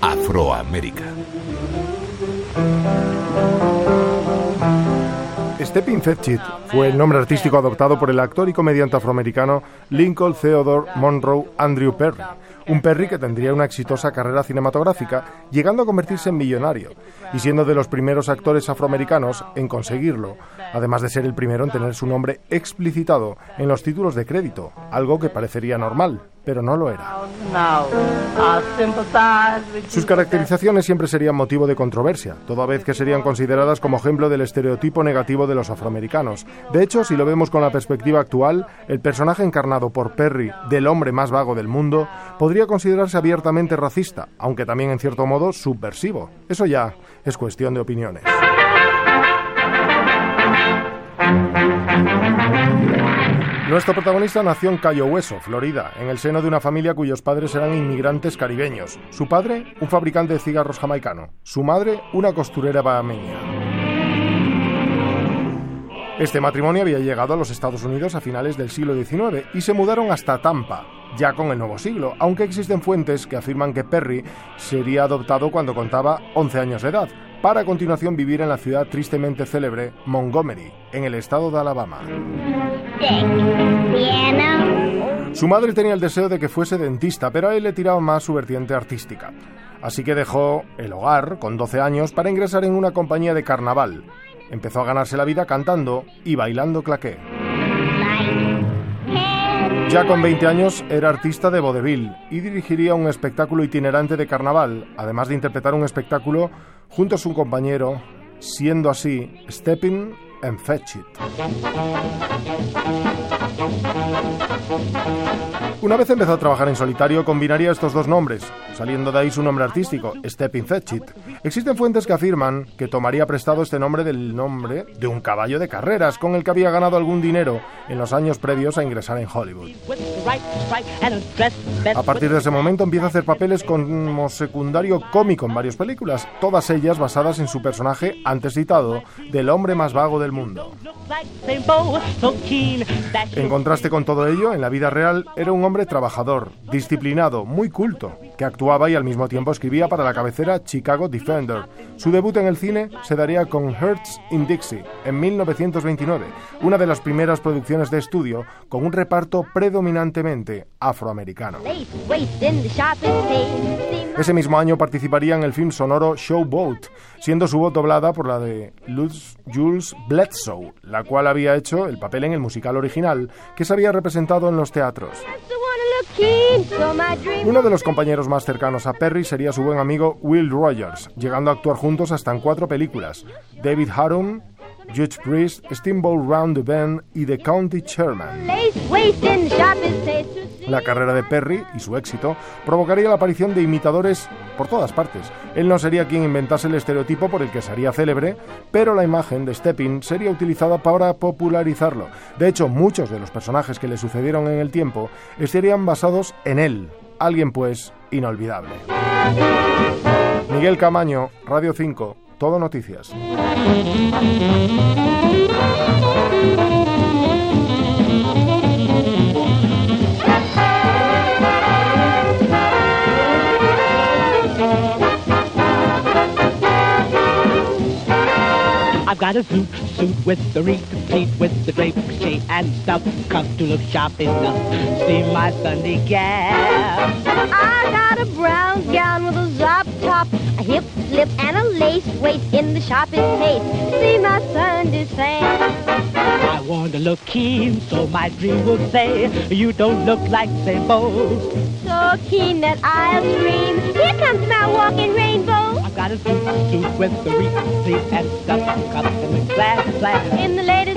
Afroamérica. Stepping Fetchit fue el nombre artístico adoptado por el actor y comediante afroamericano Lincoln Theodore Monroe Andrew Perry, un Perry que tendría una exitosa carrera cinematográfica, llegando a convertirse en millonario y siendo de los primeros actores afroamericanos en conseguirlo, además de ser el primero en tener su nombre explicitado en los títulos de crédito, algo que parecería normal, pero no lo era. Sus caracterizaciones siempre serían motivo de controversia, toda vez que serían consideradas como ejemplo del estereotipo negativo de los afroamericanos. De hecho, si lo vemos con la perspectiva actual, el personaje encarnado por Perry, del hombre más vago del mundo, podría considerarse abiertamente racista, aunque también en cierto modo subversivo. Eso ya es cuestión de opiniones. Nuestro protagonista nació en Cayo Hueso, Florida, en el seno de una familia cuyos padres eran inmigrantes caribeños. Su padre, un fabricante de cigarros jamaicano. Su madre, una costurera bahameña. Este matrimonio había llegado a los Estados Unidos a finales del siglo XIX y se mudaron hasta Tampa, ya con el nuevo siglo, aunque existen fuentes que afirman que Perry sería adoptado cuando contaba 11 años de edad, para a continuación vivir en la ciudad tristemente célebre Montgomery, en el estado de Alabama. Su madre tenía el deseo de que fuese dentista, pero a él le tiraba más su vertiente artística. Así que dejó el hogar con 12 años para ingresar en una compañía de carnaval. Empezó a ganarse la vida cantando y bailando claqué. Ya con 20 años era artista de vodevil y dirigiría un espectáculo itinerante de carnaval, además de interpretar un espectáculo junto a su compañero, siendo así Stepping and Fetch It. Una vez empezó a trabajar en solitario, combinaría estos dos nombres, saliendo de ahí su nombre artístico, Stepping Fetchit. Existen fuentes que afirman que tomaría prestado este nombre del nombre de un caballo de carreras con el que había ganado algún dinero en los años previos a ingresar en Hollywood. A partir de ese momento empieza a hacer papeles como secundario cómico en varias películas, todas ellas basadas en su personaje antes citado del hombre más vago mundo. En contraste con todo ello, en la vida real era un hombre trabajador, disciplinado, muy culto, que actuaba y al mismo tiempo escribía para la cabecera Chicago Defender. Su debut en el cine se daría con Hertz in Dixie en 1929, una de las primeras producciones de estudio con un reparto predominantemente afroamericano. Ese mismo año participaría en el film sonoro Showboat, siendo su voz doblada por la de Luz Jules Bledsoe, la cual había hecho el papel en el musical original que se había representado en los teatros. Uno de los compañeros más cercanos a Perry sería su buen amigo Will Rogers, llegando a actuar juntos hasta en cuatro películas: David Harum, Judge Priest, Steamboat Round the Bend y The County Chairman. La carrera de Perry y su éxito provocaría la aparición de imitadores por todas partes. Él no sería quien inventase el estereotipo por el que sería célebre, pero la imagen de Stepping sería utilizada para popularizarlo. De hecho, muchos de los personajes que le sucedieron en el tiempo estarían basados en él. Alguien, pues, inolvidable. Miguel Camaño, Radio 5, Todo Noticias. I've got a suit, suit with the complete with the drape, shade and stuff. Come to look sharp enough. See my Sunday gown. I got a brown gown with a zop top, a hip slip and a lace waist in the sharpest taste. See my Sunday sam. I want to look keen, so my dream will say you don't look like Sambo. So keen that I'll scream. Here comes my walking to, to with the reek, the and stuff, cup and the glass, glass. In the latest